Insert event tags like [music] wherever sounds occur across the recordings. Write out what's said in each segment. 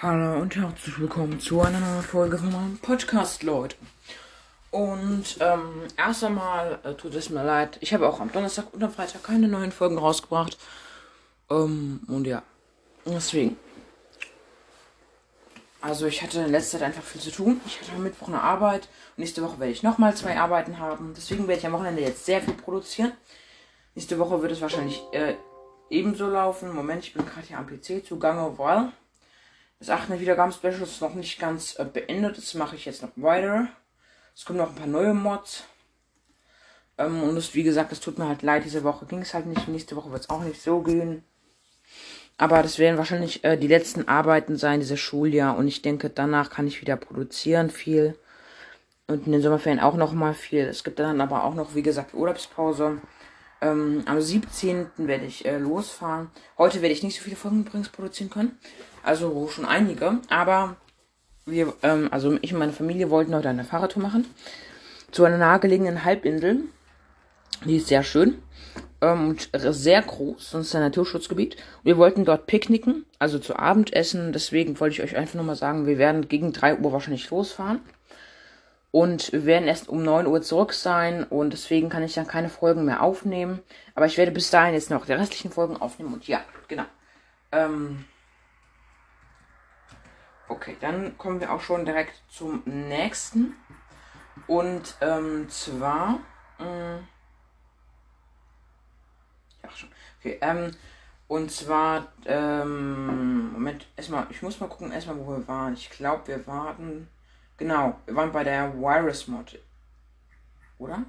Hallo und herzlich willkommen zu einer neuen Folge von meinem Podcast, Leute. Und ähm, erst einmal äh, tut es mir leid, ich habe auch am Donnerstag und am Freitag keine neuen Folgen rausgebracht. Ähm, und ja, deswegen. Also ich hatte in letzter Zeit einfach viel zu tun. Ich hatte am Mittwoch eine Arbeit und nächste Woche werde ich nochmal zwei Arbeiten haben. Deswegen werde ich am Wochenende jetzt sehr viel produzieren. Nächste Woche wird es wahrscheinlich äh, ebenso laufen. Moment, ich bin gerade hier am PC zugange, weil das 8. Wiedergaben-Special ist noch nicht ganz äh, beendet. Das mache ich jetzt noch weiter. Es kommen noch ein paar neue Mods. Ähm, und das, wie gesagt, es tut mir halt leid. Diese Woche ging es halt nicht. Nächste Woche wird es auch nicht so gehen. Aber das werden wahrscheinlich äh, die letzten Arbeiten sein, dieses Schuljahr. Und ich denke, danach kann ich wieder produzieren viel. Und in den Sommerferien auch noch mal viel. Es gibt dann aber auch noch, wie gesagt, Urlaubspause. Ähm, am 17. werde ich äh, losfahren. Heute werde ich nicht so viele Folgen übrigens produzieren können. Also schon einige. Aber wir, ähm, also ich und meine Familie wollten heute eine Fahrradtour machen. Zu einer nahegelegenen Halbinsel. Die ist sehr schön. Ähm, und sehr groß. Sonst ist ein Naturschutzgebiet. Wir wollten dort picknicken. Also zu Abendessen. Deswegen wollte ich euch einfach nur mal sagen, wir werden gegen 3 Uhr wahrscheinlich losfahren. Und wir werden erst um 9 Uhr zurück sein und deswegen kann ich dann keine Folgen mehr aufnehmen. Aber ich werde bis dahin jetzt noch die restlichen Folgen aufnehmen und ja, genau. Ähm okay, dann kommen wir auch schon direkt zum nächsten. Und ähm, zwar. Ähm, ja, schon. Okay, ähm, und zwar, ähm, Moment, erstmal, ich muss mal gucken, erstmal, wo wir waren. Ich glaube, wir waren. Genau, wir waren bei der Virus-Mod. Oder?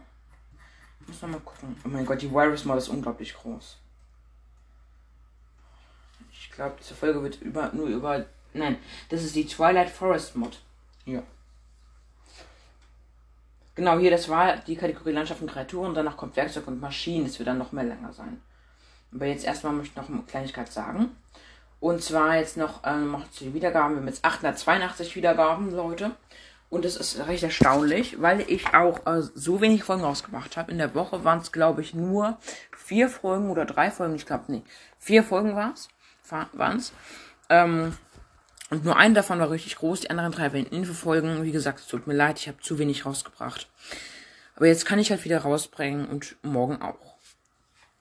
Ich muss noch mal gucken. Oh mein Gott, die Virus-Mod ist unglaublich groß. Ich glaube, diese Folge wird über, nur über. Nein, das ist die Twilight Forest Mod. Ja. Genau, hier, das war die Kategorie Landschaft und Kreaturen. Danach kommt Werkzeug und Maschinen. Das wird dann noch mehr länger sein. Aber jetzt erstmal möchte ich noch eine Kleinigkeit sagen. Und zwar jetzt noch, ähm, noch zu den Wiedergaben. Wir haben jetzt 882 Wiedergaben, Leute. Und das ist recht erstaunlich, weil ich auch äh, so wenig Folgen rausgebracht habe. In der Woche waren es, glaube ich, nur vier Folgen oder drei Folgen. Ich glaube, nee, vier Folgen war's, waren's. Ähm, und nur eine davon war richtig groß. Die anderen drei waren Infofolgen. Wie gesagt, es tut mir leid, ich habe zu wenig rausgebracht. Aber jetzt kann ich halt wieder rausbringen und morgen auch.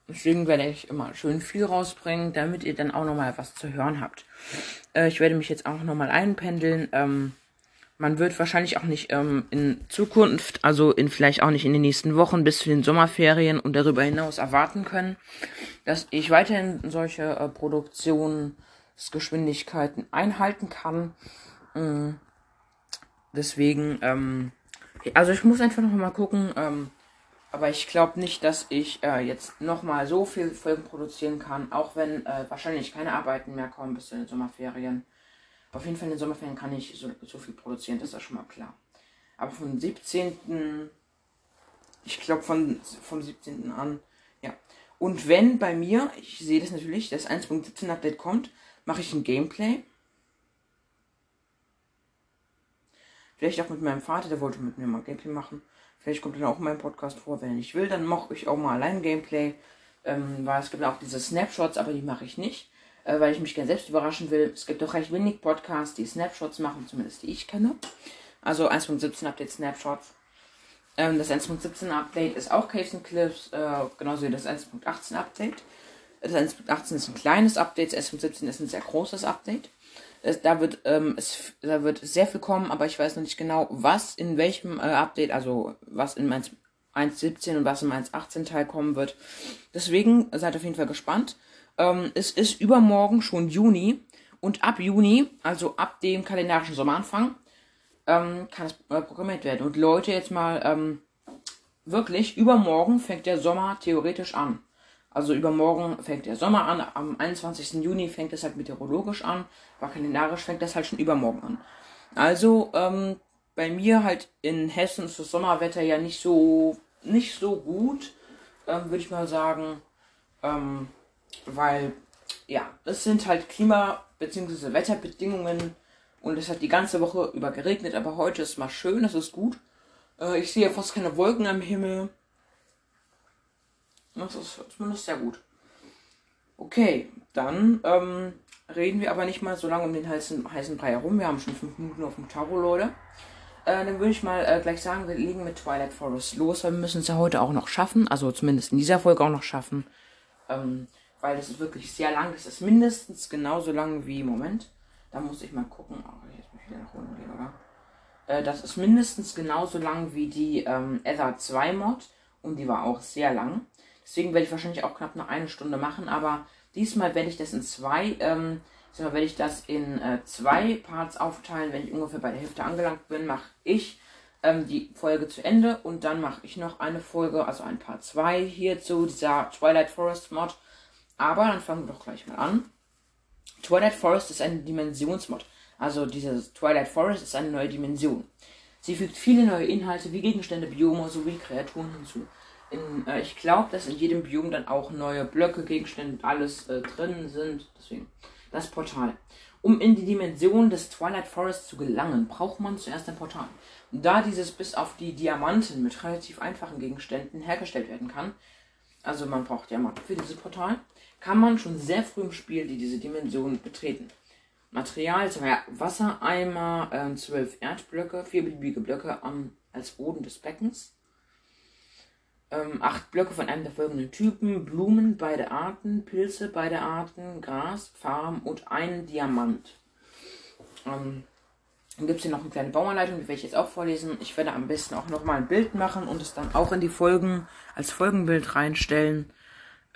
Deswegen werde ich immer schön viel rausbringen, damit ihr dann auch nochmal was zu hören habt. Äh, ich werde mich jetzt auch nochmal einpendeln. Ähm, man wird wahrscheinlich auch nicht ähm, in Zukunft, also in vielleicht auch nicht in den nächsten Wochen bis zu den Sommerferien und darüber hinaus erwarten können, dass ich weiterhin solche äh, Produktionsgeschwindigkeiten einhalten kann. Ähm, deswegen, ähm, also ich muss einfach noch mal gucken, ähm, aber ich glaube nicht, dass ich äh, jetzt noch mal so viel Folgen produzieren kann, auch wenn äh, wahrscheinlich keine Arbeiten mehr kommen bis zu den Sommerferien. Auf jeden Fall in den Sommerferien kann ich so, so viel produzieren, das ist ja schon mal klar. Aber vom 17. Ich glaube von, vom 17. an, ja. Und wenn bei mir, ich sehe das natürlich, das 1.17 Update kommt, mache ich ein Gameplay. Vielleicht auch mit meinem Vater, der wollte mit mir mal Gameplay machen. Vielleicht kommt dann auch mein Podcast vor. Wenn nicht will, dann mache ich auch mal allein Gameplay. Ähm, weil es gibt auch diese Snapshots, aber die mache ich nicht äh, weil ich mich gerne selbst überraschen will. Es gibt doch recht wenig Podcasts, die Snapshots machen, zumindest die ich kenne. Also 1.17 Update Snapshots. Ähm, das 1.17 Update ist auch Caves and Clips, äh, genauso wie das 1.18 Update. Das 1.18 ist ein kleines Update, das 1.17 ist ein sehr großes Update. Es, da, wird, ähm, es, da wird sehr viel kommen, aber ich weiß noch nicht genau, was in welchem äh, Update, also was in 1.17 und was im 1.18 Teil kommen wird. Deswegen seid auf jeden Fall gespannt. Ähm, es ist übermorgen schon Juni und ab Juni, also ab dem kalendarischen Sommeranfang, ähm, kann es äh, programmiert werden. Und Leute, jetzt mal ähm, wirklich, übermorgen fängt der Sommer theoretisch an. Also übermorgen fängt der Sommer an, am 21. Juni fängt es halt meteorologisch an, aber kalendarisch fängt das halt schon übermorgen an. Also ähm, bei mir halt in Hessen ist das Sommerwetter ja nicht so nicht so gut, ähm, würde ich mal sagen. Ähm, weil, ja, es sind halt Klima- bzw. Wetterbedingungen und es hat die ganze Woche über geregnet, aber heute ist mal schön, es ist gut. Äh, ich sehe fast keine Wolken am Himmel. Das ist zumindest sehr gut. Okay, dann ähm, reden wir aber nicht mal so lange um den heißen, heißen Brei herum. Wir haben schon fünf Minuten auf dem Taro, Leute. Äh, dann würde ich mal äh, gleich sagen, wir legen mit Twilight Forest los, weil wir müssen es ja heute auch noch schaffen. Also zumindest in dieser Folge auch noch schaffen. Ähm, weil das ist wirklich sehr lang. Das ist mindestens genauso lang wie, Moment, da muss ich mal gucken. Oh, jetzt muss ich wieder nach unten gehen, oder? Äh, das ist mindestens genauso lang wie die ähm, Ether 2 Mod. Und die war auch sehr lang. Deswegen werde ich wahrscheinlich auch knapp noch eine Stunde machen. Aber diesmal werde ich das in zwei, ähm, diesmal werde ich das in äh, zwei Parts aufteilen. Wenn ich ungefähr bei der Hälfte angelangt bin, mache ich ähm, die Folge zu Ende. Und dann mache ich noch eine Folge, also ein Part 2 hier zu dieser Twilight Forest Mod. Aber dann fangen wir doch gleich mal an. Twilight Forest ist eine Dimensionsmod. Also dieses Twilight Forest ist eine neue Dimension. Sie fügt viele neue Inhalte wie Gegenstände, Biome sowie Kreaturen hinzu. In, äh, ich glaube, dass in jedem Biom dann auch neue Blöcke, Gegenstände und alles äh, drin sind. Deswegen das Portal. Um in die Dimension des Twilight Forest zu gelangen, braucht man zuerst ein Portal. Da dieses bis auf die Diamanten mit relativ einfachen Gegenständen hergestellt werden kann, also man braucht Diamanten für dieses Portal, kann man schon sehr früh im Spiel die, diese Dimension betreten. Material, zwei Wassereimer, äh, zwölf Erdblöcke, vier beliebige Blöcke am, als Boden des Beckens, ähm, acht Blöcke von einem der folgenden Typen, Blumen, beide Arten, Pilze, beide Arten, Gras, Farm und einen Diamant. Ähm, dann gibt es hier noch eine kleine Bauanleitung, die werde ich jetzt auch vorlesen. Ich werde am besten auch nochmal ein Bild machen und es dann auch in die Folgen als Folgenbild reinstellen.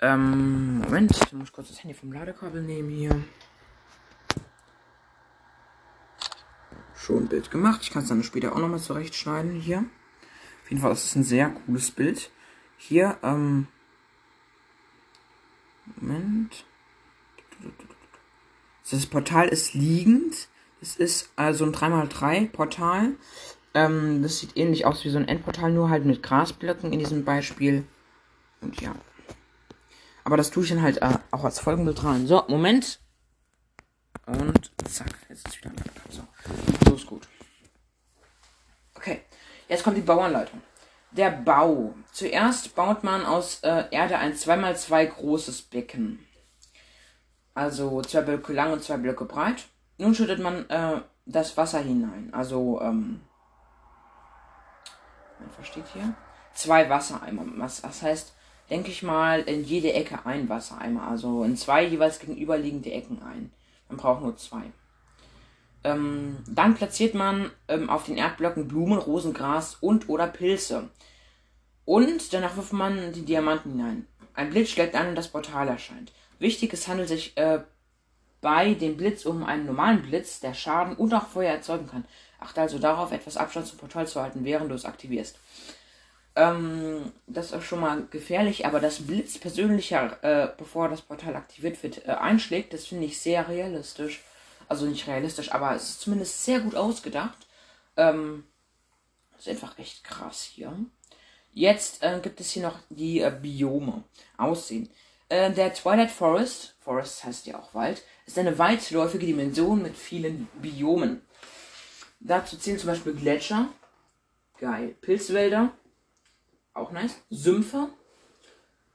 Ähm, Moment, ich muss kurz das Handy vom Ladekabel nehmen hier. Schon ein Bild gemacht. Ich kann es dann später auch nochmal zurechtschneiden hier. Auf jeden Fall, ist ein sehr cooles Bild. Hier, ähm. Moment. Das Portal ist liegend. Es ist also ein 3x3 Portal. Ähm, das sieht ähnlich aus wie so ein Endportal, nur halt mit Grasblöcken in diesem Beispiel. Und ja. Aber das tue ich dann halt äh, auch als Folgenbild rein. So, Moment. Und zack, jetzt ist wieder ein So, so ist gut. Okay, jetzt kommt die Bauanleitung. Der Bau. Zuerst baut man aus äh, Erde ein 2x2 großes Becken. Also zwei Blöcke lang und zwei Blöcke breit. Nun schüttet man äh, das Wasser hinein. Also, ähm, was steht hier? Zwei Wassereimer. Was, das heißt, denke ich mal, in jede Ecke ein Wassereimer. Also in zwei jeweils gegenüberliegende Ecken ein. Man braucht nur zwei. Ähm, dann platziert man ähm, auf den Erdblöcken Blumen, Rosengras und oder Pilze. Und danach wirft man die Diamanten hinein. Ein Blitz schlägt an und das Portal erscheint. Wichtig, es handelt sich äh, bei dem Blitz um einen normalen Blitz, der Schaden und auch Feuer erzeugen kann. Achte also darauf, etwas Abstand zum Portal zu halten, während du es aktivierst. Ähm, das ist schon mal gefährlich, aber das Blitz persönlicher, äh, bevor das Portal aktiviert wird, äh, einschlägt, das finde ich sehr realistisch. Also nicht realistisch, aber es ist zumindest sehr gut ausgedacht. Ähm, ist einfach echt krass hier. Jetzt äh, gibt es hier noch die äh, Biome. Aussehen. Äh, der Twilight Forest, Forest heißt ja auch Wald, ist eine weitläufige Dimension mit vielen Biomen. Dazu zählen zum Beispiel Gletscher, geil, Pilzwälder, auch nice, Sümpfe,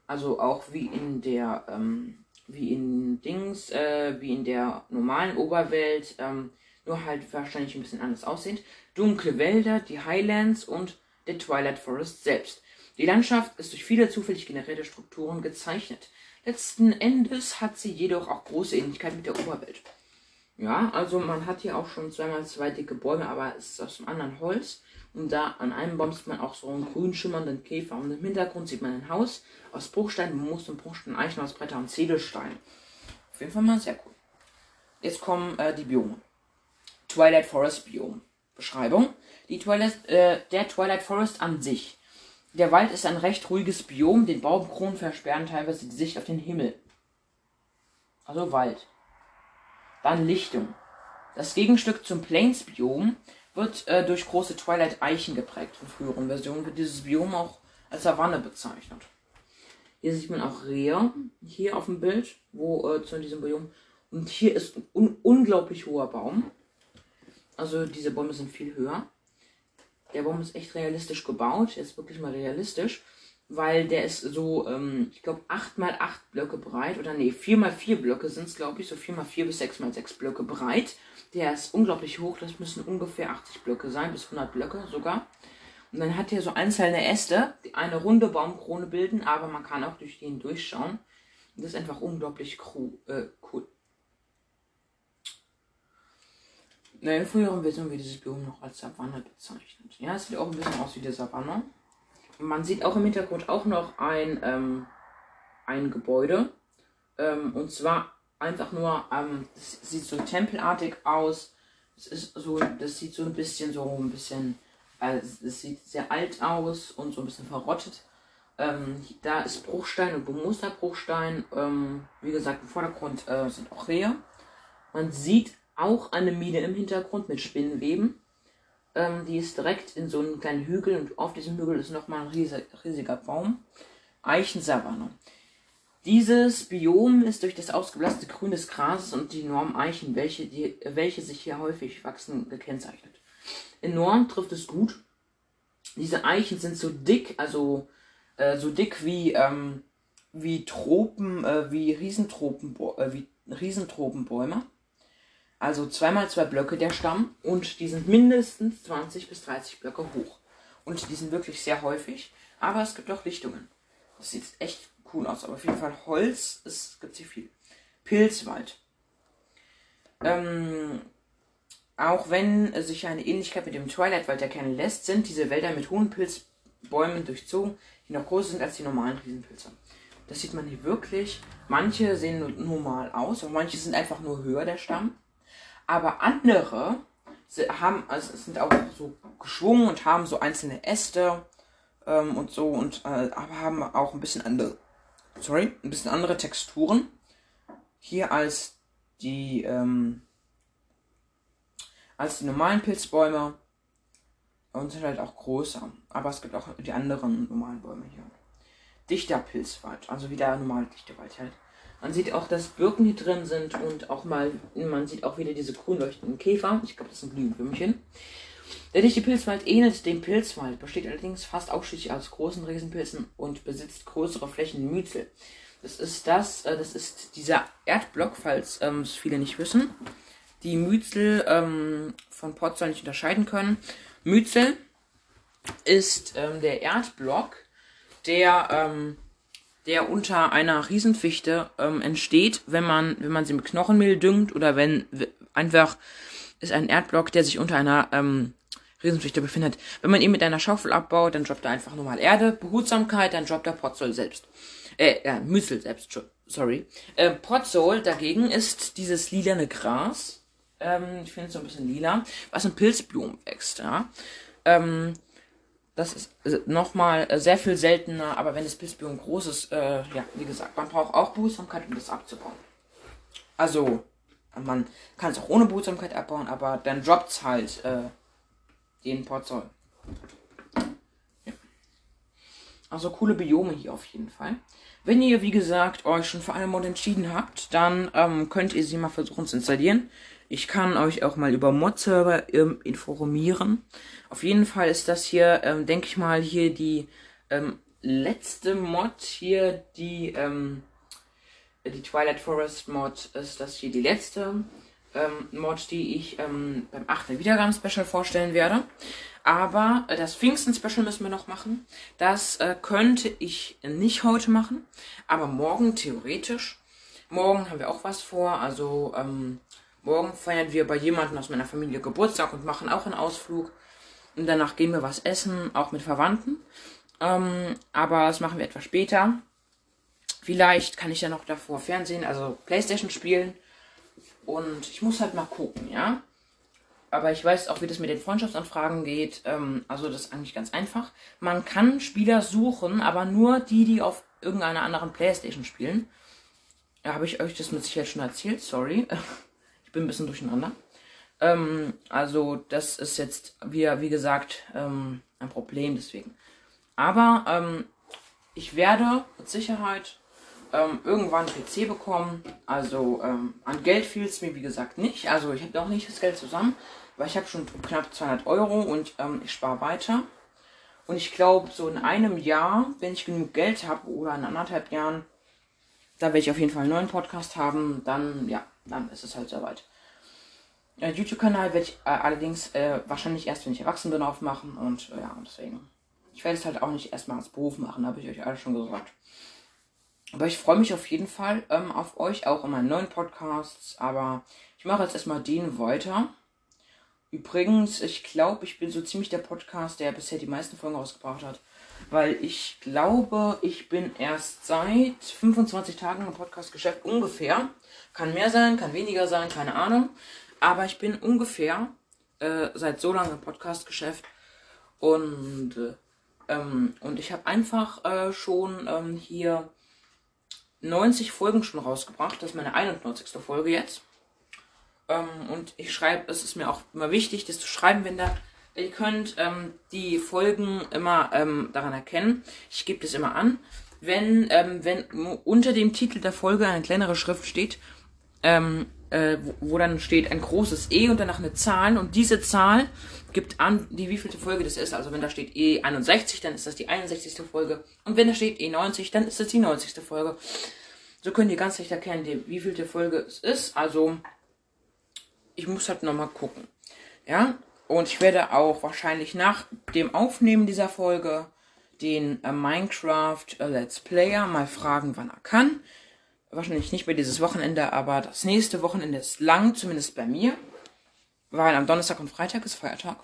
also auch wie in der, ähm, wie in Dings, äh, wie in der normalen Oberwelt, ähm, nur halt wahrscheinlich ein bisschen anders aussehend. Dunkle Wälder, die Highlands und der Twilight Forest selbst. Die Landschaft ist durch viele zufällig generierte Strukturen gezeichnet. Letzten Endes hat sie jedoch auch große Ähnlichkeit mit der Oberwelt. Ja, also man hat hier auch schon zweimal zwei dicke Bäume, aber es ist aus einem anderen Holz. Und da an einem Baum sieht man auch so einen grün schimmernden Käfer. Und im Hintergrund sieht man ein Haus aus Bruchstein, Moos und Bruchstein, Eichen aus Bretter und Ziedelstein. Auf jeden Fall mal sehr cool. Jetzt kommen äh, die Biome. Twilight Forest Biom. Beschreibung. Die Twilight, äh, der Twilight Forest an sich. Der Wald ist ein recht ruhiges Biom, den Baumkronen versperren teilweise die Sicht auf den Himmel. Also Wald. Dann Lichtung. Das Gegenstück zum Plains-Biom wird äh, durch große Twilight-Eichen geprägt. In früheren Versionen wird dieses Biom auch als Savanne bezeichnet. Hier sieht man auch Rehe, hier auf dem Bild, wo äh, zu diesem Biom. Und hier ist ein un unglaublich hoher Baum. Also diese Bäume sind viel höher. Der Baum ist echt realistisch gebaut. Er ist wirklich mal realistisch. weil der ist so, ähm, ich glaube, 8 mal 8 Blöcke breit oder nee, 4 mal 4 Blöcke sind es, glaube ich, so 4 mal 4 bis 6 mal 6 Blöcke breit. Der ist unglaublich hoch, das müssen ungefähr 80 Blöcke sein, bis 100 Blöcke sogar. Und dann hat er so einzelne Äste, die eine runde Baumkrone bilden, aber man kann auch durch den durchschauen. Und das ist einfach unglaublich äh, cool. In früheren Versionen wird dieses Biom noch als Savanne bezeichnet. Ja, es sieht auch ein bisschen aus wie der Savanne. Man sieht auch im Hintergrund auch noch ein, ähm, ein Gebäude. Ähm, und zwar einfach nur, ähm, das sieht so tempelartig aus. Es ist so, das sieht so ein bisschen so ein bisschen, äh, es sieht sehr alt aus und so ein bisschen verrottet. Ähm, da ist Bruchstein und Bemusterbruchstein. Ähm, wie gesagt, im Vordergrund äh, sind auch Rehe. Man sieht auch eine Mine im Hintergrund mit Spinnenweben. Ähm, die ist direkt in so einem kleinen Hügel und auf diesem Hügel ist nochmal ein riesig, riesiger Baum. Eichensavanne. Dieses Biom ist durch das ausgeblasste Grün des Grases und die enormen Eichen, welche, die, welche sich hier häufig wachsen, gekennzeichnet. Enorm trifft es gut. Diese Eichen sind so dick, also äh, so dick wie, ähm, wie Tropen, äh, wie Riesentropen, äh, wie Riesentropenbäume. Also zweimal zwei Blöcke der Stamm und die sind mindestens 20 bis 30 Blöcke hoch. Und die sind wirklich sehr häufig, aber es gibt auch Lichtungen. Das sieht echt cool aus, aber auf jeden Fall Holz, es gibt hier viel. Pilzwald. Ähm, auch wenn sich eine Ähnlichkeit mit dem Twilight-Wald erkennen lässt, sind diese Wälder mit hohen Pilzbäumen durchzogen, die noch größer sind als die normalen Riesenpilze. Das sieht man hier wirklich. Manche sehen normal aus, und manche sind einfach nur höher, der Stamm. Aber andere haben, also sind auch so geschwungen und haben so einzelne Äste ähm, und so und äh, aber haben auch ein bisschen andere, sorry, ein bisschen andere Texturen hier als die ähm, als die normalen Pilzbäume und sind halt auch größer. Aber es gibt auch die anderen normalen Bäume hier. Dichter Pilzwald, also wie der normale dichte Wald halt. Man sieht auch, dass Birken hier drin sind und auch mal, man sieht auch wieder diese grün leuchtenden Käfer. Ich glaube, das sind Blütenwürmchen. Der dichte Pilzwald ähnelt dem Pilzwald, besteht allerdings fast ausschließlich aus großen Riesenpilzen und besitzt größere Flächen Mützel. Das ist das, äh, das ist dieser Erdblock, falls ähm, es viele nicht wissen, die Mützel ähm, von Potsdam nicht unterscheiden können. Mützel ist ähm, der Erdblock, der ähm, der unter einer Riesenfichte ähm, entsteht, wenn man, wenn man sie mit Knochenmehl düngt oder wenn einfach ist ein Erdblock, der sich unter einer ähm, Riesenfichte befindet. Wenn man ihn mit einer Schaufel abbaut, dann droppt er einfach normal Erde. Behutsamkeit, dann droppt er Potzol selbst. Äh, ja, Müsel selbst, sorry. Äh, Potzol dagegen ist dieses lilane Gras. Ähm, ich finde es so ein bisschen lila, was in Pilzblumen wächst, ja. Ähm, das ist äh, nochmal äh, sehr viel seltener, aber wenn das Pilzbiom groß ist, äh, ja, wie gesagt, man braucht auch Behutsamkeit, um das abzubauen. Also, man kann es auch ohne Behutsamkeit abbauen, aber dann droppt es halt äh, den Porzoll. Ja. Also coole Biome hier auf jeden Fall. Wenn ihr, wie gesagt, euch schon für eine Mod entschieden habt, dann ähm, könnt ihr sie mal versuchen zu installieren. Ich kann euch auch mal über Mod-Server ähm, informieren. Auf jeden Fall ist das hier, ähm, denke ich mal, hier die ähm, letzte Mod hier, die, ähm, die Twilight Forest Mod ist das hier die letzte ähm, Mod, die ich ähm, beim 8. Wiedergaben-Special vorstellen werde. Aber äh, das Pfingsten-Special müssen wir noch machen. Das äh, könnte ich nicht heute machen, aber morgen theoretisch. Morgen haben wir auch was vor, also ähm, Morgen feiern wir bei jemandem aus meiner Familie Geburtstag und machen auch einen Ausflug. Und danach gehen wir was essen, auch mit Verwandten. Ähm, aber das machen wir etwas später. Vielleicht kann ich ja noch davor Fernsehen, also Playstation spielen. Und ich muss halt mal gucken, ja. Aber ich weiß auch, wie das mit den Freundschaftsanfragen geht. Ähm, also das ist eigentlich ganz einfach. Man kann Spieler suchen, aber nur die, die auf irgendeiner anderen Playstation spielen. Da habe ich euch das mit Sicherheit schon erzählt, sorry. [laughs] Ich bin ein bisschen durcheinander. Ähm, also, das ist jetzt, wie, wie gesagt, ähm, ein Problem deswegen. Aber ähm, ich werde mit Sicherheit ähm, irgendwann PC bekommen. Also ähm, an Geld fehlt es mir, wie gesagt, nicht. Also ich habe noch nicht das Geld zusammen, weil ich habe schon knapp 200 Euro und ähm, ich spare weiter. Und ich glaube, so in einem Jahr, wenn ich genug Geld habe oder in anderthalb Jahren, da werde ich auf jeden Fall einen neuen Podcast haben. Dann, ja, dann ist es halt soweit. Äh, YouTube-Kanal werde ich äh, allerdings äh, wahrscheinlich erst, wenn ich erwachsen bin, aufmachen. Und äh, ja, deswegen. Ich werde es halt auch nicht erstmal als Beruf machen, habe ich euch alle schon gesagt. Aber ich freue mich auf jeden Fall ähm, auf euch, auch in meinen neuen Podcasts. Aber ich mache jetzt erstmal den weiter. Übrigens, ich glaube, ich bin so ziemlich der Podcast, der bisher die meisten Folgen rausgebracht hat. Weil ich glaube, ich bin erst seit 25 Tagen im Podcast-Geschäft ungefähr. Kann mehr sein, kann weniger sein, keine Ahnung. Aber ich bin ungefähr äh, seit so lange im Podcast-Geschäft. Und, äh, ähm, und ich habe einfach äh, schon ähm, hier 90 Folgen schon rausgebracht. Das ist meine 91. Folge jetzt. Ähm, und ich schreibe, es ist mir auch immer wichtig, das zu schreiben, wenn da. Ihr könnt ähm, die Folgen immer ähm, daran erkennen. Ich gebe das immer an. Wenn, ähm, wenn unter dem Titel der Folge eine kleinere Schrift steht, ähm, äh, wo, wo, dann steht ein großes E und danach eine Zahl und diese Zahl gibt an, die wievielte Folge das ist. Also wenn da steht E61, dann ist das die 61. Folge und wenn da steht E90, dann ist das die 90. Folge. So könnt ihr ganz leicht erkennen, die, wievielte Folge es ist. Also ich muss halt nochmal gucken. Ja, und ich werde auch wahrscheinlich nach dem Aufnehmen dieser Folge den äh, Minecraft äh, Let's Player mal fragen, wann er kann. Wahrscheinlich nicht mehr dieses Wochenende, aber das nächste Wochenende ist lang, zumindest bei mir. Weil am Donnerstag und Freitag ist Feiertag.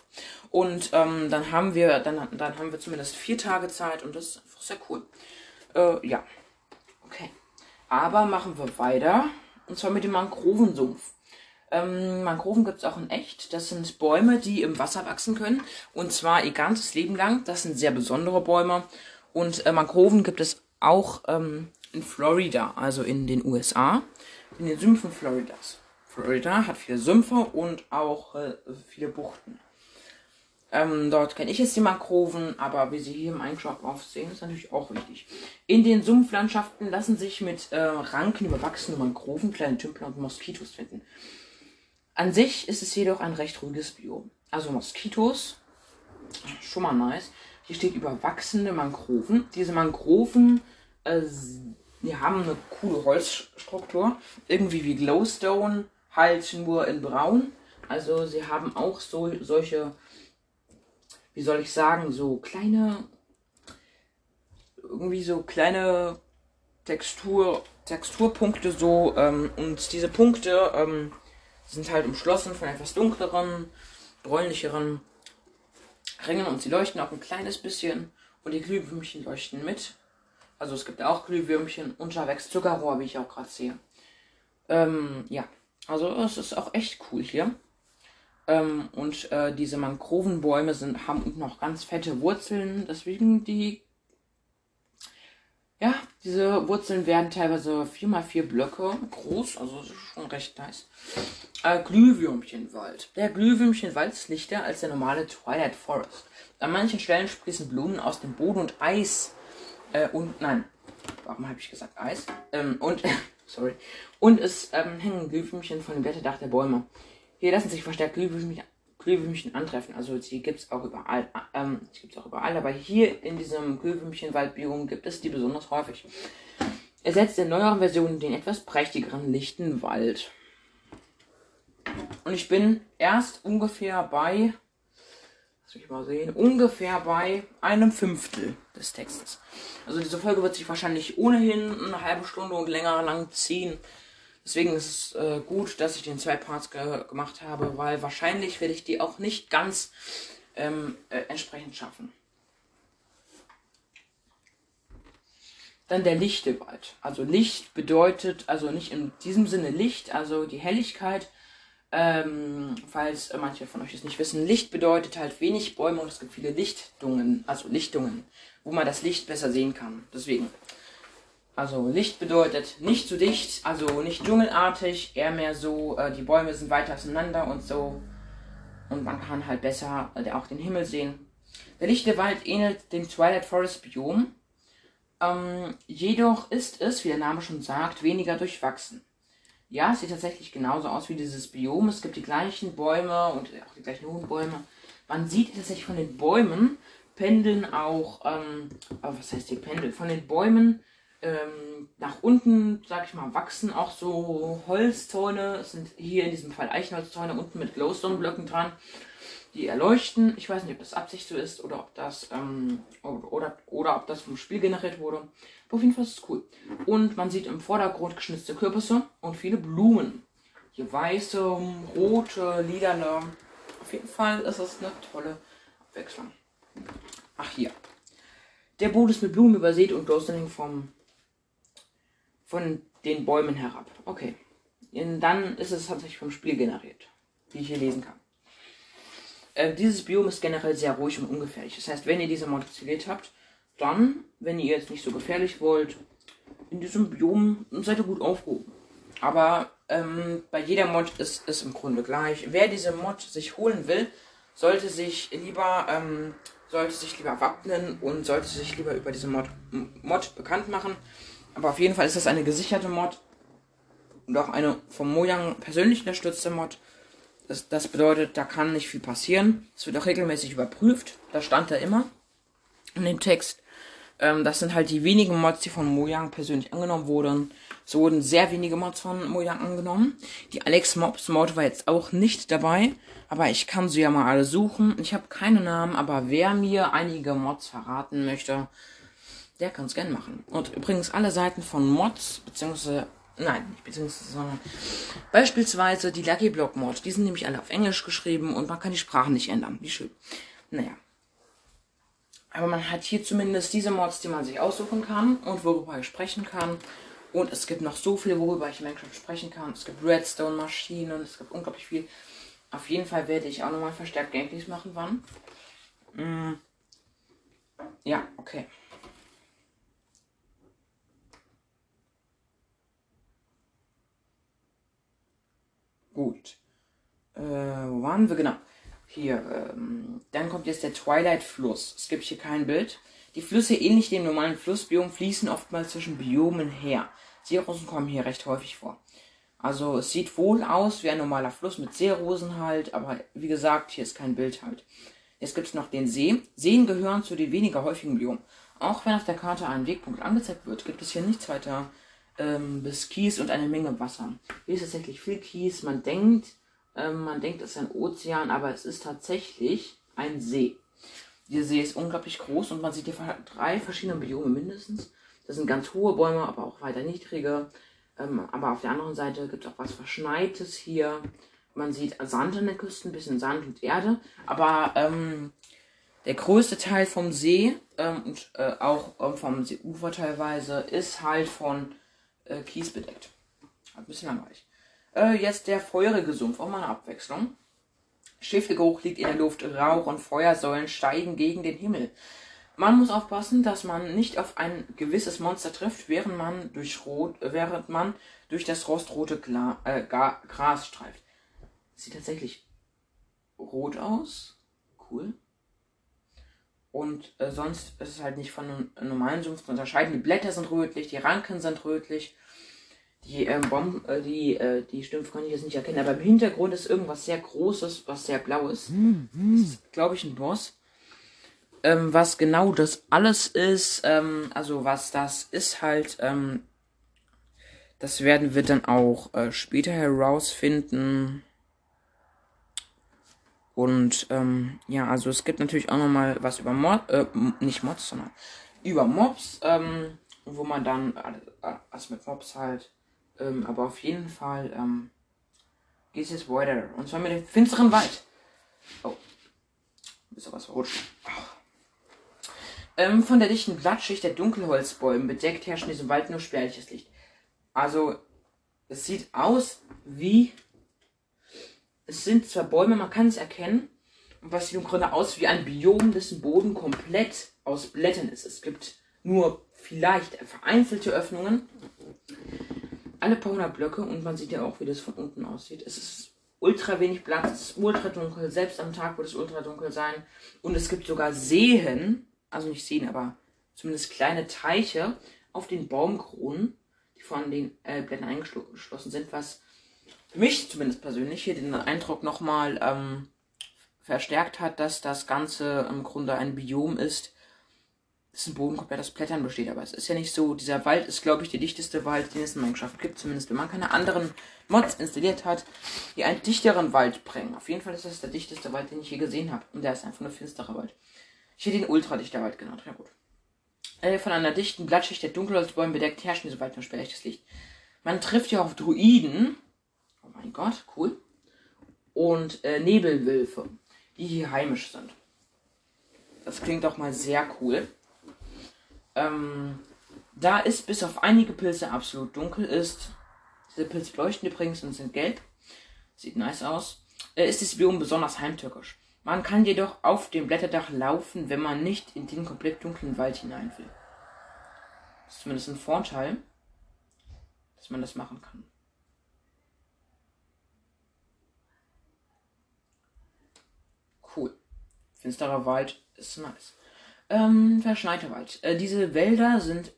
Und ähm, dann haben wir, dann, dann haben wir zumindest vier Tage Zeit und das ist einfach sehr cool. Äh, ja. Okay. Aber machen wir weiter. Und zwar mit dem Mangrovensumpf. Ähm, Mangroven gibt es auch in echt. Das sind Bäume, die im Wasser wachsen können. Und zwar ihr ganzes Leben lang. Das sind sehr besondere Bäume. Und äh, Mangroven gibt es auch ähm, in Florida, also in den USA. In den Sümpfen Floridas. Florida hat viele Sümpfe und auch äh, viele Buchten. Ähm, dort kenne ich jetzt die Mangroven, aber wie Sie hier im Minecraft aufsehen, ist natürlich auch wichtig. In den Sumpflandschaften lassen sich mit äh, Ranken überwachsene Mangroven, kleine Tümpel und Moskitos finden. An sich ist es jedoch ein recht ruhiges Biom. Also Moskitos, schon mal nice. Hier steht überwachsene Mangroven. Diese Mangroven, äh, die haben eine coole Holzstruktur. Irgendwie wie Glowstone, halt nur in braun. Also sie haben auch so solche, wie soll ich sagen, so kleine, irgendwie so kleine Textur, Texturpunkte so. Ähm, und diese Punkte, ähm, sind halt umschlossen von etwas dunkleren, bräunlicheren Ringen und sie leuchten auch ein kleines bisschen und die Glühwürmchen leuchten mit. Also es gibt auch Glühwürmchen wächst Zuckerrohr, wie ich auch gerade sehe. Ähm, ja, also es ist auch echt cool hier. Ähm, und äh, diese Mangrovenbäume sind, haben noch ganz fette Wurzeln, deswegen die ja, diese Wurzeln werden teilweise 4x4 Blöcke groß, also schon recht nice. Äh, Glühwürmchenwald. Der Glühwürmchenwald ist lichter als der normale Twilight Forest. An manchen Stellen sprießen Blumen aus dem Boden und Eis. Äh, und nein, warum habe ich gesagt Eis? Ähm, und, [laughs] sorry. Und es ähm, hängen Glühwürmchen von dem Blätterdach der Bäume. Hier lassen sich verstärkt Glühwürmchen Glühwürmchen antreffen. Also die gibt es auch überall. Ähm, die gibt es auch überall, aber hier in diesem Glühwürmchenwaldbiom gibt es die besonders häufig. Ersetzt in neueren Versionen den etwas prächtigeren lichten Wald. Und ich bin erst ungefähr bei, lass mich mal ungefähr bei einem Fünftel des Textes. Also diese Folge wird sich wahrscheinlich ohnehin eine halbe Stunde und länger lang ziehen. Deswegen ist es äh, gut, dass ich den zwei Parts ge gemacht habe, weil wahrscheinlich werde ich die auch nicht ganz ähm, äh, entsprechend schaffen. Dann der lichte Wald. Also Licht bedeutet, also nicht in diesem Sinne Licht, also die Helligkeit. Ähm, falls manche von euch es nicht wissen, Licht bedeutet halt wenig Bäume und es gibt viele Lichtungen, also Lichtungen, wo man das Licht besser sehen kann. Deswegen. Also Licht bedeutet nicht zu dicht, also nicht dschungelartig, eher mehr so, äh, die Bäume sind weiter auseinander und so. Und man kann halt besser äh, auch den Himmel sehen. Der lichte Wald ähnelt dem Twilight Forest Biom. Ähm, jedoch ist es, wie der Name schon sagt, weniger durchwachsen. Ja, es sieht tatsächlich genauso aus wie dieses Biom. Es gibt die gleichen Bäume und auch die gleichen hohen Bäume. Man sieht tatsächlich von den Bäumen, pendeln auch, ähm, was heißt die pendeln? Von den Bäumen ähm, nach unten, sag ich mal, wachsen auch so Holzzäune. Es sind hier in diesem Fall Eichenholzzäune unten mit Glowstone-Blöcken dran, die erleuchten. Ich weiß nicht, ob das Absicht so ist oder ob das ähm, oder, oder ob das vom Spiel generiert wurde. Aber auf jeden Fall ist es cool. Und man sieht im Vordergrund geschnitzte Kürbisse und viele Blumen. Hier weiße, rote, lilane. Auf jeden Fall ist es eine tolle Abwechslung. Ach hier. Der Boden ist mit Blumen übersät und Ghosting vom von den Bäumen herab. Okay. Und dann ist es tatsächlich vom Spiel generiert, wie ich hier lesen kann. Äh, dieses Biom ist generell sehr ruhig und ungefährlich. Das heißt, wenn ihr diese Mod installiert habt, dann, wenn ihr jetzt nicht so gefährlich wollt, in diesem Biom seid ihr gut aufgehoben. Aber ähm, bei jeder Mod ist es im Grunde gleich. Wer diese Mod sich holen will, sollte sich lieber ähm, sollte sich lieber wappnen und sollte sich lieber über diese Mod, Mod bekannt machen. Aber auf jeden Fall ist das eine gesicherte Mod und auch eine vom Mojang persönlich unterstützte Mod. Das, das bedeutet, da kann nicht viel passieren. Es wird auch regelmäßig überprüft. Da stand da immer in dem Text. Ähm, das sind halt die wenigen Mods, die von Mojang persönlich angenommen wurden. Es wurden sehr wenige Mods von Mojang angenommen. Die Alex Mobs Mod war jetzt auch nicht dabei. Aber ich kann sie ja mal alle suchen. Ich habe keine Namen, aber wer mir einige Mods verraten möchte, der kann es gerne machen. Und übrigens alle Seiten von Mods, beziehungsweise, nein, nicht beziehungsweise, sondern beispielsweise die Lucky Block Mods, die sind nämlich alle auf Englisch geschrieben und man kann die Sprachen nicht ändern. Wie schön. Naja. Aber man hat hier zumindest diese Mods, die man sich aussuchen kann und worüber ich sprechen kann. Und es gibt noch so viel, worüber ich in Minecraft sprechen kann. Es gibt Redstone-Maschinen, es gibt unglaublich viel. Auf jeden Fall werde ich auch nochmal verstärkt Gameplays machen, wann. Mm. Ja, okay. Gut. Äh, wo waren wir? Genau. Hier. Ähm, dann kommt jetzt der Twilight-Fluss. Es gibt hier kein Bild. Die Flüsse, ähnlich dem normalen Flussbiom, fließen oftmals zwischen Biomen her. Seerosen kommen hier recht häufig vor. Also es sieht wohl aus wie ein normaler Fluss mit Seerosen halt, aber wie gesagt, hier ist kein Bild halt. Jetzt gibt es noch den See. Seen gehören zu den weniger häufigen Biomen. Auch wenn auf der Karte ein Wegpunkt angezeigt wird, gibt es hier nichts weiter ähm, bis Kies und eine Menge Wasser. Hier ist tatsächlich viel Kies. Man denkt, ähm, man denkt, es ist ein Ozean, aber es ist tatsächlich ein See. Dieser See ist unglaublich groß und man sieht hier drei verschiedene Biome mindestens. Das sind ganz hohe Bäume, aber auch weiter niedrige. Ähm, aber auf der anderen Seite gibt es auch was Verschneites hier. Man sieht Sand an der Küste, ein bisschen Sand und Erde. Aber ähm, der größte Teil vom See ähm, und äh, auch ähm, vom Seeufer teilweise ist halt von äh, Kies bedeckt. Ein bisschen langweilig. Äh, jetzt der feurige Sumpf, auch mal eine Abwechslung. Schwefelgeruch liegt in der Luft, Rauch und Feuersäulen steigen gegen den Himmel. Man muss aufpassen, dass man nicht auf ein gewisses Monster trifft, während man durch, Rot, während man durch das rostrote Gla äh, Gras streift. Sieht tatsächlich rot aus. Cool. Und äh, sonst ist es halt nicht von einem normalen Sumpf zu unterscheiden. Die Blätter sind rötlich, die Ranken sind rötlich. Die, ähm, Bomben, äh, die, äh, die Stümpfe kann ich jetzt nicht erkennen, aber im Hintergrund ist irgendwas sehr Großes, was sehr blau ist. Das ist, glaube ich, ein Boss. Ähm, was genau das alles ist, ähm, also was das ist halt, ähm, das werden wir dann auch äh, später herausfinden. Und ähm, ja, also es gibt natürlich auch nochmal was über Mod, äh, nicht Mods, sondern über Mobs, ähm, wo man dann, äh, also mit Mobs halt, ähm, aber auf jeden Fall ähm, geht es jetzt weiter. Und zwar mit dem finsteren Wald. Oh, ist was verrutscht. Ähm, von der dichten Blattschicht der Dunkelholzbäume bedeckt herrscht in diesem Wald nur spärliches Licht. Also, es sieht aus wie es sind zwar Bäume, man kann es erkennen, was sieht im Grunde aus wie ein Biom, dessen Boden komplett aus Blättern ist. Es gibt nur vielleicht vereinzelte Öffnungen, alle paar hundert Blöcke und man sieht ja auch, wie das von unten aussieht. Es ist ultra wenig Platz, es ist ultra dunkel, selbst am Tag wird es ultra dunkel sein und es gibt sogar Seen, also nicht Seen, aber zumindest kleine Teiche auf den Baumkronen, die von den äh, Blättern eingeschlossen sind, was mich zumindest persönlich hier den Eindruck nochmal ähm, verstärkt hat, dass das Ganze im Grunde ein Biom ist, das ein Boden komplett aus Blättern besteht. Aber es ist ja nicht so. Dieser Wald ist, glaube ich, der dichteste Wald, den es in Minecraft gibt. Zumindest wenn man keine anderen Mods installiert hat, die einen dichteren Wald bringen. Auf jeden Fall ist das der dichteste Wald, den ich je gesehen habe. Und der ist einfach nur finsterer Wald. Ich hätte ihn ultradichter Wald genannt. Ja gut. Äh, von einer dichten Blattschicht der Dunkelholzbäume bedeckt herrscht diese Wald nur spärliches Licht. Man trifft hier auf Druiden. Oh mein Gott, cool. Und äh, Nebelwölfe, die hier heimisch sind. Das klingt doch mal sehr cool. Ähm, da es bis auf einige Pilze absolut dunkel ist, diese Pilze leuchten übrigens und sind gelb, sieht nice aus, äh, ist das Biom besonders heimtückisch. Man kann jedoch auf dem Blätterdach laufen, wenn man nicht in den komplett dunklen Wald hinein will. Das ist zumindest ein Vorteil, dass man das machen kann. Cool. Finsterer Wald ist nice. Ähm, verschneiter Wald. Äh, diese Wälder sind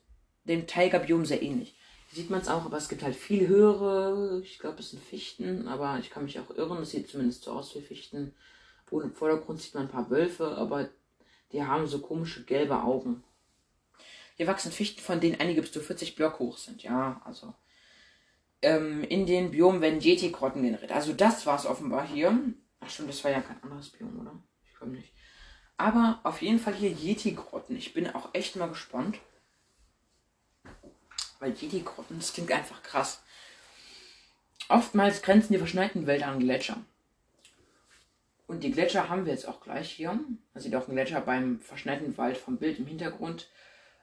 dem Tigerbiom sehr ähnlich. Hier sieht man es auch, aber es gibt halt viel höhere, ich glaube es sind Fichten, aber ich kann mich auch irren, es sieht zumindest so aus wie Fichten. Und im Vordergrund sieht man ein paar Wölfe, aber die haben so komische gelbe Augen. Hier wachsen Fichten, von denen einige bis zu 40 Block hoch sind, ja, also. Ähm, in den Biomen werden Yeti-Grotten generiert. Also das war es offenbar hier. Ach stimmt, das war ja kein anderes Biom, oder? Ich glaube nicht. Aber auf jeden Fall hier Yeti-Grotten. Ich bin auch echt mal gespannt. Weil Yeti-Grotten, das klingt einfach krass. Oftmals grenzen die verschneiten Wälder an Gletscher. Und die Gletscher haben wir jetzt auch gleich hier. Man sieht auch einen Gletscher beim verschneiten Wald vom Bild im Hintergrund.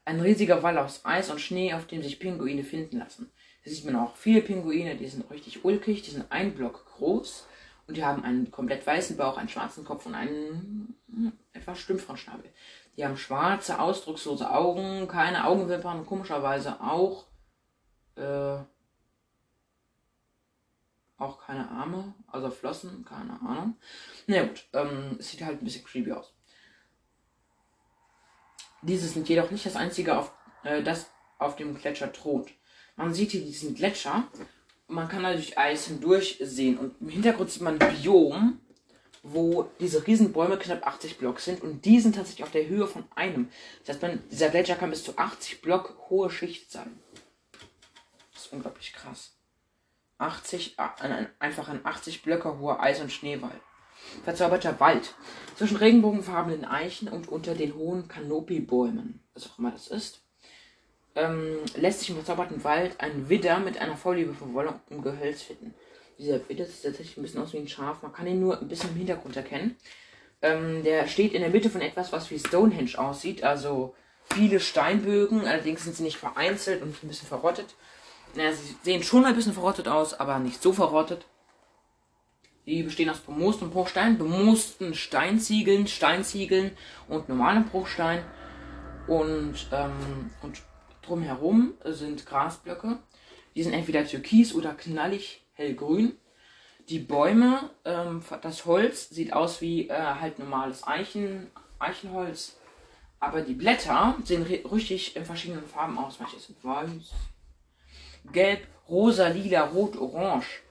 Ein riesiger Wall aus Eis und Schnee, auf dem sich Pinguine finden lassen. Hier sieht man auch viele Pinguine, die sind richtig ulkig, die sind ein Block groß und die haben einen komplett weißen Bauch, einen schwarzen Kopf und einen hm, etwas stümpferen Schnabel. Die haben schwarze, ausdruckslose Augen, keine Augenwimpern, komischerweise auch äh, auch keine Arme, also Flossen, keine Ahnung. Na gut, ähm, sieht halt ein bisschen creepy aus. Diese sind jedoch nicht das einzige, auf, äh, das auf dem Gletscher thront. Man sieht hier diesen Gletscher. Man kann da durch Eis hindurch sehen. Und im Hintergrund sieht man ein Biom, wo diese Riesenbäume knapp 80 Block sind. Und die sind tatsächlich auf der Höhe von einem. Das heißt, man, dieser Gletscher kann bis zu 80 Block hohe Schicht sein. Das ist unglaublich krass. 80, äh, einfach ein 80 Blöcke hoher Eis- und Schneewald. Verzauberter Wald. Zwischen regenbogenfarbenen Eichen und unter den hohen Kanopibäumen, was auch immer das ist ähm, lässt sich im verzauberten Wald ein Widder mit einer Vorliebe für Wolle und Gehölz finden. Dieser Widder sieht tatsächlich ein bisschen aus wie ein Schaf. Man kann ihn nur ein bisschen im Hintergrund erkennen. Ähm, der steht in der Mitte von etwas, was wie Stonehenge aussieht. Also viele Steinbögen. Allerdings sind sie nicht vereinzelt und ein bisschen verrottet. Naja, sie sehen schon ein bisschen verrottet aus, aber nicht so verrottet. Die bestehen aus bemoostem Bruchstein, bemoosten Steinziegeln, Steinziegeln und normalem Bruchstein. Und, ähm, und Drumherum sind Grasblöcke. Die sind entweder türkis oder knallig hellgrün. Die Bäume, ähm, das Holz sieht aus wie äh, halt normales Eichen, Eichenholz. Aber die Blätter sehen richtig in verschiedenen Farben aus. Manche sind weiß, gelb, rosa, lila, rot, orange.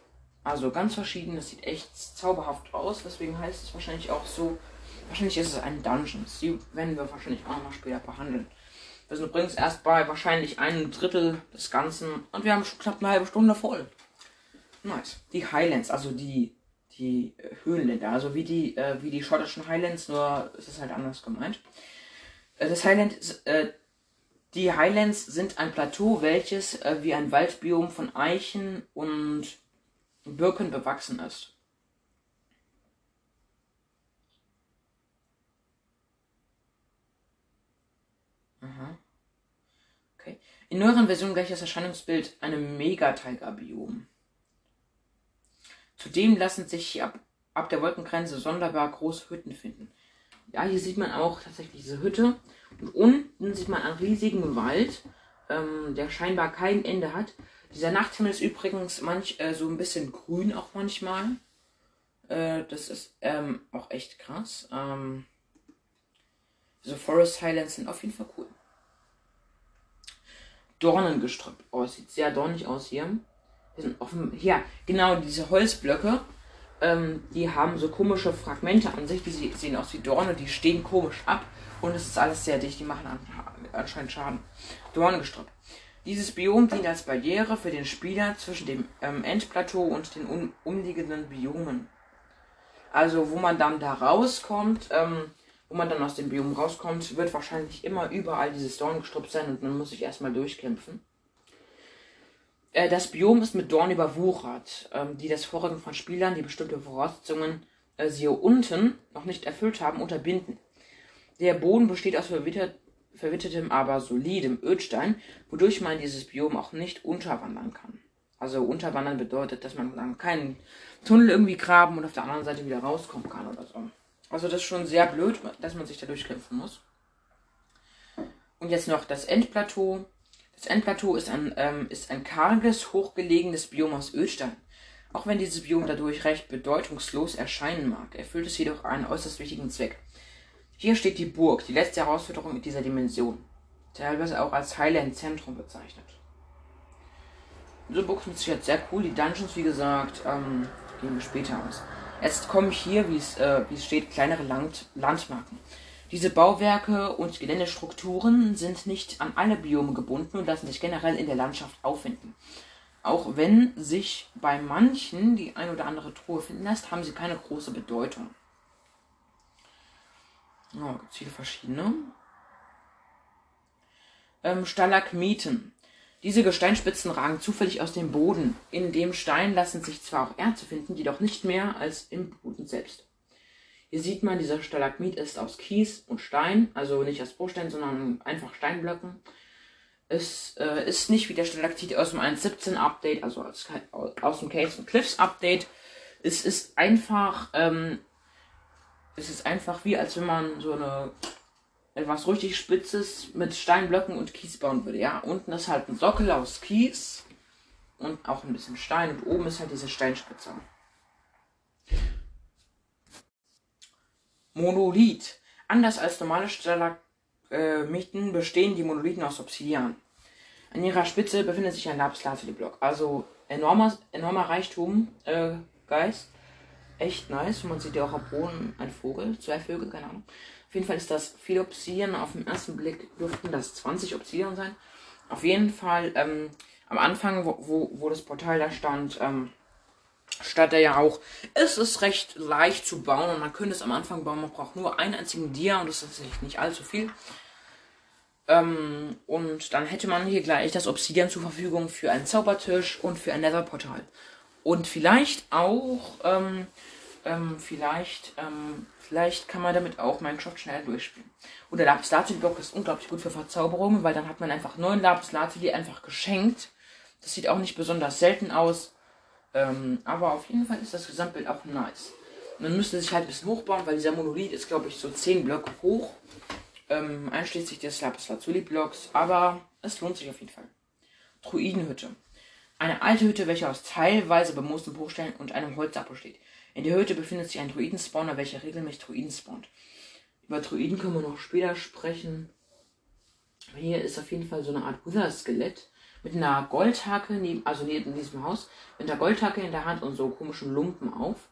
Also ganz verschieden. Das sieht echt zauberhaft aus. Deswegen heißt es wahrscheinlich auch so. Wahrscheinlich ist es ein Dungeon. Die werden wir wahrscheinlich auch noch später behandeln. Wir sind übrigens erst bei wahrscheinlich einem Drittel des Ganzen und wir haben schon knapp eine halbe Stunde voll. Nice. Die Highlands, also die, die äh, Höhenländer, also wie die, äh, wie die schottischen Highlands, nur ist es halt anders gemeint. Äh, das Highland äh, die Highlands sind ein Plateau, welches äh, wie ein Waldbiom von Eichen und Birken bewachsen ist. Aha. Okay. In neueren Versionen gleicht das Erscheinungsbild einem Mega-Tiger-Biom. Zudem lassen sich ab, ab der Wolkengrenze sonderbar große Hütten finden. Ja, hier sieht man auch tatsächlich diese Hütte. Und unten sieht man einen riesigen Wald, ähm, der scheinbar kein Ende hat. Dieser Nachthimmel ist übrigens manch äh, so ein bisschen grün auch manchmal. Äh, das ist ähm, auch echt krass. Ähm, so Forest Highlands sind auf jeden Fall cool. Dornengestrüpp. Oh, es sieht sehr dornig aus hier. Hier sind offen. Ja, genau, diese Holzblöcke Ähm, die haben so komische Fragmente an sich, die sehen aus wie Dorne, die stehen komisch ab und es ist alles sehr dicht, die machen anscheinend Schaden. Dornengestrüpp. Dieses Biom dient als Barriere für den Spieler zwischen dem ähm, Endplateau und den um, umliegenden Biomen. Also wo man dann da rauskommt, ähm, wo man dann aus dem Biom rauskommt, wird wahrscheinlich immer überall dieses Dornengestrüpp sein und man muss sich erstmal durchkämpfen. Äh, das Biom ist mit Dorn überwuchert, ähm, die das Vorrücken von Spielern, die bestimmte Voraussetzungen, äh, siehe unten, noch nicht erfüllt haben, unterbinden. Der Boden besteht aus verwittert, verwittertem, aber solidem Ödstein, wodurch man dieses Biom auch nicht unterwandern kann. Also unterwandern bedeutet, dass man dann keinen Tunnel irgendwie graben und auf der anderen Seite wieder rauskommen kann oder so. Also das ist schon sehr blöd, dass man sich da durchkämpfen muss. Und jetzt noch das Endplateau. Das Endplateau ist ein, ähm, ist ein karges, hochgelegenes Biom aus Ölstein. Auch wenn dieses Biom dadurch recht bedeutungslos erscheinen mag, erfüllt es jedoch einen äußerst wichtigen Zweck. Hier steht die Burg, die letzte Herausforderung in dieser Dimension, teilweise auch als Highland Zentrum bezeichnet. Diese Burg ist jetzt sehr cool, die Dungeons, wie gesagt, ähm, gehen wir später aus. Jetzt komme ich hier, wie es, äh, wie es steht, kleinere Land Landmarken. Diese Bauwerke und Geländestrukturen sind nicht an alle Biome gebunden und lassen sich generell in der Landschaft auffinden. Auch wenn sich bei manchen die ein oder andere Truhe finden lässt, haben sie keine große Bedeutung. Ja, gibt es viele verschiedene. Ähm, Stalagmiten. Diese Gesteinspitzen ragen zufällig aus dem Boden. In dem Stein lassen sich zwar auch Erze finden, jedoch nicht mehr als im Boden selbst. Hier sieht man, dieser Stalagmit ist aus Kies und Stein, also nicht aus Bruchstein, sondern einfach Steinblöcken. Es äh, ist nicht wie der Stalaktit aus dem 1.17 Update, also aus, aus dem Caves und Cliffs Update. Es ist einfach, ähm, es ist einfach wie als wenn man so eine etwas richtig Spitzes mit Steinblöcken und Kies bauen würde. Ja, unten ist halt ein Sockel aus Kies und auch ein bisschen Stein und oben ist halt diese Steinspitze. Monolith. Anders als normale Stalagmiten bestehen die Monolithen aus Obsidian. An ihrer Spitze befindet sich ein Lapis-Lazuli-Block. Also enormer, enormer Reichtum, äh, Geist. Echt nice. Man sieht ja auch am Boden ein Vogel, zwei Vögel, keine Ahnung. Auf jeden Fall ist das viel Obsidian. Auf den ersten Blick dürften das 20 Obsidian sein. Auf jeden Fall ähm, am Anfang, wo, wo, wo das Portal da stand, ähm, statt er ja auch, es ist recht leicht zu bauen und man könnte es am Anfang bauen. Man braucht nur einen einzigen Dia und das ist tatsächlich nicht allzu viel. Ähm, und dann hätte man hier gleich das Obsidian zur Verfügung für einen Zaubertisch und für ein Netherportal. Und vielleicht auch, ähm, ähm, vielleicht, ähm, vielleicht kann man damit auch Minecraft schnell durchspielen. Und der Lapis Lazuli Block ist unglaublich gut für Verzauberungen, weil dann hat man einfach neun Lapis Lazuli einfach geschenkt. Das sieht auch nicht besonders selten aus. Ähm, aber auf jeden Fall ist das Gesamtbild auch nice. Man müsste sich halt ein bisschen hochbauen, weil dieser Monolith ist, glaube ich, so 10 Blöcke hoch. Ähm, einschließlich des Lapis Lazuli Blocks. Aber es lohnt sich auf jeden Fall. Druidenhütte. Eine alte Hütte, welche aus teilweise bemoosten Bruchsteinen und einem Holzstab besteht. In der Hütte befindet sich ein Druidenspawner, welcher regelmäßig Druiden spawnt. Über Druiden können wir noch später sprechen. Hier ist auf jeden Fall so eine Art Wither-Skelett mit einer Goldhacke, neben, also neben diesem Haus, mit einer Goldhacke in der Hand und so komischen Lumpen auf.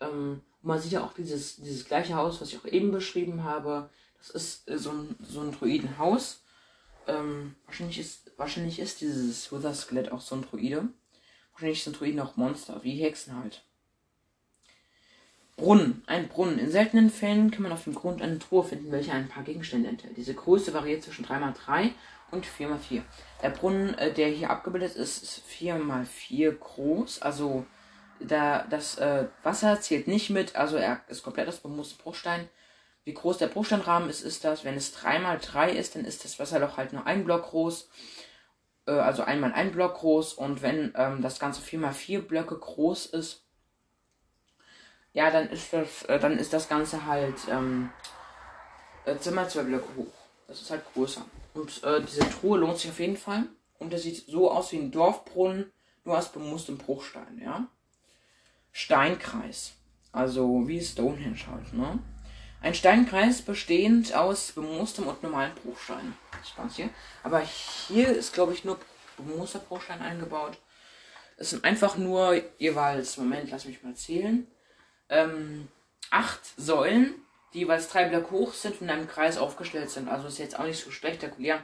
Ähm, man sieht ja auch dieses, dieses gleiche Haus, was ich auch eben beschrieben habe. Das ist äh, so ein, so ein Druidenhaus. Ähm, wahrscheinlich, ist, wahrscheinlich ist dieses Wither-Skelett auch so ein Druide. Wahrscheinlich sind Druiden auch Monster, wie Hexen halt. Brunnen, ein Brunnen. In seltenen Fällen kann man auf dem Grund eine Truhe finden, welche ein paar Gegenstände enthält. Diese Größe variiert zwischen 3x3 und 4x4. Der Brunnen, äh, der hier abgebildet ist, ist 4x4 groß. Also da, das äh, Wasser zählt nicht mit, also er ist komplett aus bemoosten Bruchstein. Wie groß der Bruchsteinrahmen ist, ist das. Wenn es 3x3 ist, dann ist das Wasserloch halt nur ein Block groß. Äh, also einmal ein Block groß. Und wenn ähm, das Ganze 4x4 Blöcke groß ist, ja, dann ist das, äh, dann ist das Ganze halt ähm, äh, Zimmer zwei Blöcke hoch. Das ist halt größer. Und äh, diese Truhe lohnt sich auf jeden Fall. Und das sieht so aus wie ein Dorfbrunnen, nur aus bemusstem Bruchstein, ja. Steinkreis. Also wie Stonehenge halt, ne? Ein Steinkreis bestehend aus bemusstem und normalen Bruchstein. Spaß hier. Aber hier ist, glaube ich, nur bemooster Bruchstein eingebaut. Es sind einfach nur jeweils, Moment, lass mich mal zählen, ähm, acht Säulen, die jeweils drei Blöcke hoch sind und in einem Kreis aufgestellt sind. Also ist jetzt auch nicht so spektakulär.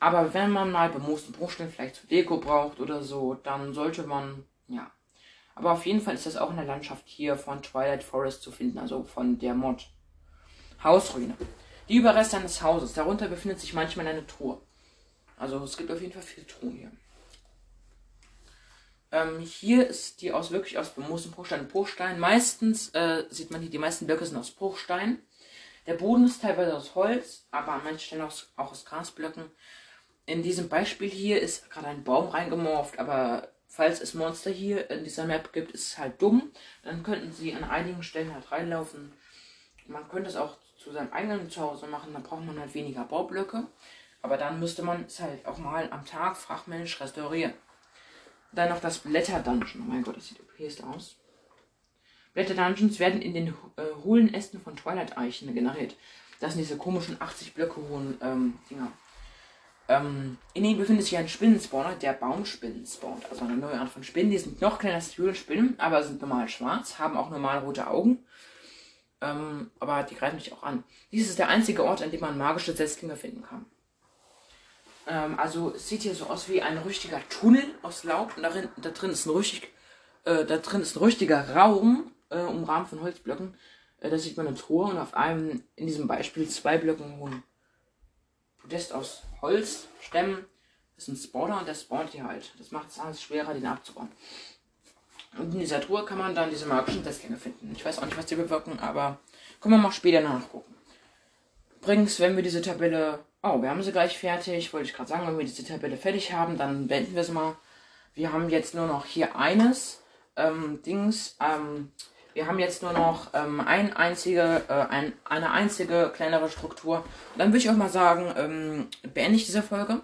Aber wenn man mal bemoosten Bruchstein vielleicht zur Deko braucht oder so, dann sollte man, ja. Aber auf jeden Fall ist das auch in der Landschaft hier von Twilight Forest zu finden, also von der Mod. Hausruine. Die Überreste eines Hauses. Darunter befindet sich manchmal eine Truhe. Also es gibt auf jeden Fall viele Truhen hier. Ähm, hier ist die aus wirklich aus bemoosten Bruchstein und Bruchstein. Meistens äh, sieht man hier, die meisten Blöcke sind aus Bruchstein. Der Boden ist teilweise aus Holz, aber an manchen Stellen auch, auch aus Grasblöcken. In diesem Beispiel hier ist gerade ein Baum reingemorft, aber falls es Monster hier in dieser Map gibt, ist es halt dumm. Dann könnten sie an einigen Stellen halt reinlaufen. Man könnte es auch zu seinem eigenen Zuhause machen, dann braucht man halt weniger Baublöcke. Aber dann müsste man es halt auch mal am Tag fachmännisch restaurieren. Dann noch das Blätter Dungeon. Oh mein Gott, das sieht okay aus. Blätter Dungeons werden in den äh, hohlen Ästen von Twilight Eichen generiert. Das sind diese komischen 80 Blöcke hohen ähm, Dinger. Ähm, in ihnen befindet sich ein Spinnenspawner, der Baumspinnen spawnt. Also eine neue Art von Spinnen. Die sind noch kleiner als Höhlenspinnen, aber sind normal schwarz, haben auch normal rote Augen. Ähm, aber die greifen dich auch an. Dies ist der einzige Ort, an dem man magische Setzlinge finden kann. Ähm, also es sieht hier so aus wie ein richtiger Tunnel aus Laub und darin, da drin ist ein richtig, äh, da drin ist ein richtiger Raum, äh, umrahmt von Holzblöcken. Äh, da sieht man eine Truhe und auf einem, in diesem Beispiel, zwei Blöcken hohen Podest aus Holzstämmen. Das ist ein Spawner und der spawnt hier halt. Das macht es alles schwerer, den abzubauen. Und in dieser Truhe kann man dann diese magischen Setzlinge finden. Ich weiß auch nicht, was die bewirken, aber können wir mal später nachgucken. Übrigens, wenn wir diese Tabelle Oh, wir haben sie gleich fertig. Wollte ich gerade sagen, wenn wir diese Tabelle fertig haben, dann beenden wir sie mal. Wir haben jetzt nur noch hier eines ähm, Dings. Ähm, wir haben jetzt nur noch ähm, ein einzige, äh, ein, eine einzige kleinere Struktur. Und dann würde ich auch mal sagen, ähm, beende ich diese Folge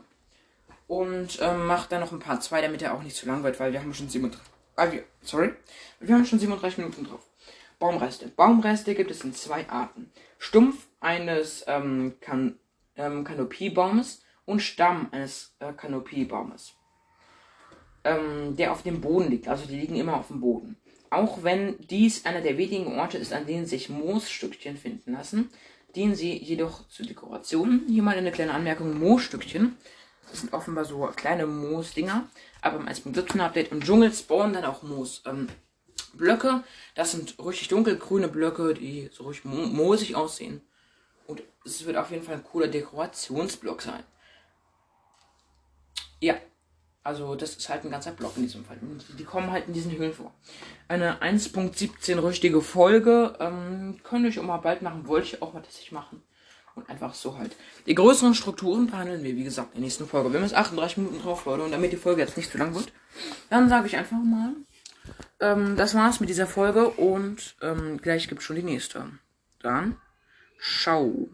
und ähm, mache dann noch ein paar zwei, damit er auch nicht zu lang wird, weil wir haben schon 37. Ah, wir, sorry, wir haben schon 37 Minuten drauf. Baumreste. Baumreste gibt es in zwei Arten. Stumpf eines ähm, kann ähm, Kanopiebaumes und Stamm eines äh, Kanopiebaumes, ähm, der auf dem Boden liegt. Also die liegen immer auf dem Boden. Auch wenn dies einer der wenigen Orte ist, an denen sich Moosstückchen finden lassen, dienen sie jedoch zur Dekoration. Hier mal eine kleine Anmerkung: Moosstückchen. Das sind offenbar so kleine Moosdinger. Aber im 1.17 Update im Dschungel spawnen dann auch Moosblöcke. Ähm, das sind richtig dunkelgrüne Blöcke, die so richtig moosig aussehen. Und es wird auf jeden Fall ein cooler Dekorationsblock sein. Ja, also das ist halt ein ganzer Block in diesem Fall. Die, die kommen halt in diesen Höhlen vor. Eine 1.17 richtige Folge ähm, könnte ich auch mal bald machen. Wollte ich auch mal tatsächlich machen. Und einfach so halt. Die größeren Strukturen behandeln wir, wie gesagt, in der nächsten Folge. Wir haben jetzt 38 Minuten drauf, Leute. Und damit die Folge jetzt nicht zu lang wird, dann sage ich einfach mal, ähm, das war's mit dieser Folge. Und ähm, gleich gibt's schon die nächste. Dann Ciao